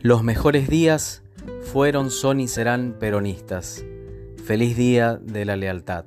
Los mejores días fueron, son y serán peronistas. Feliz día de la lealtad.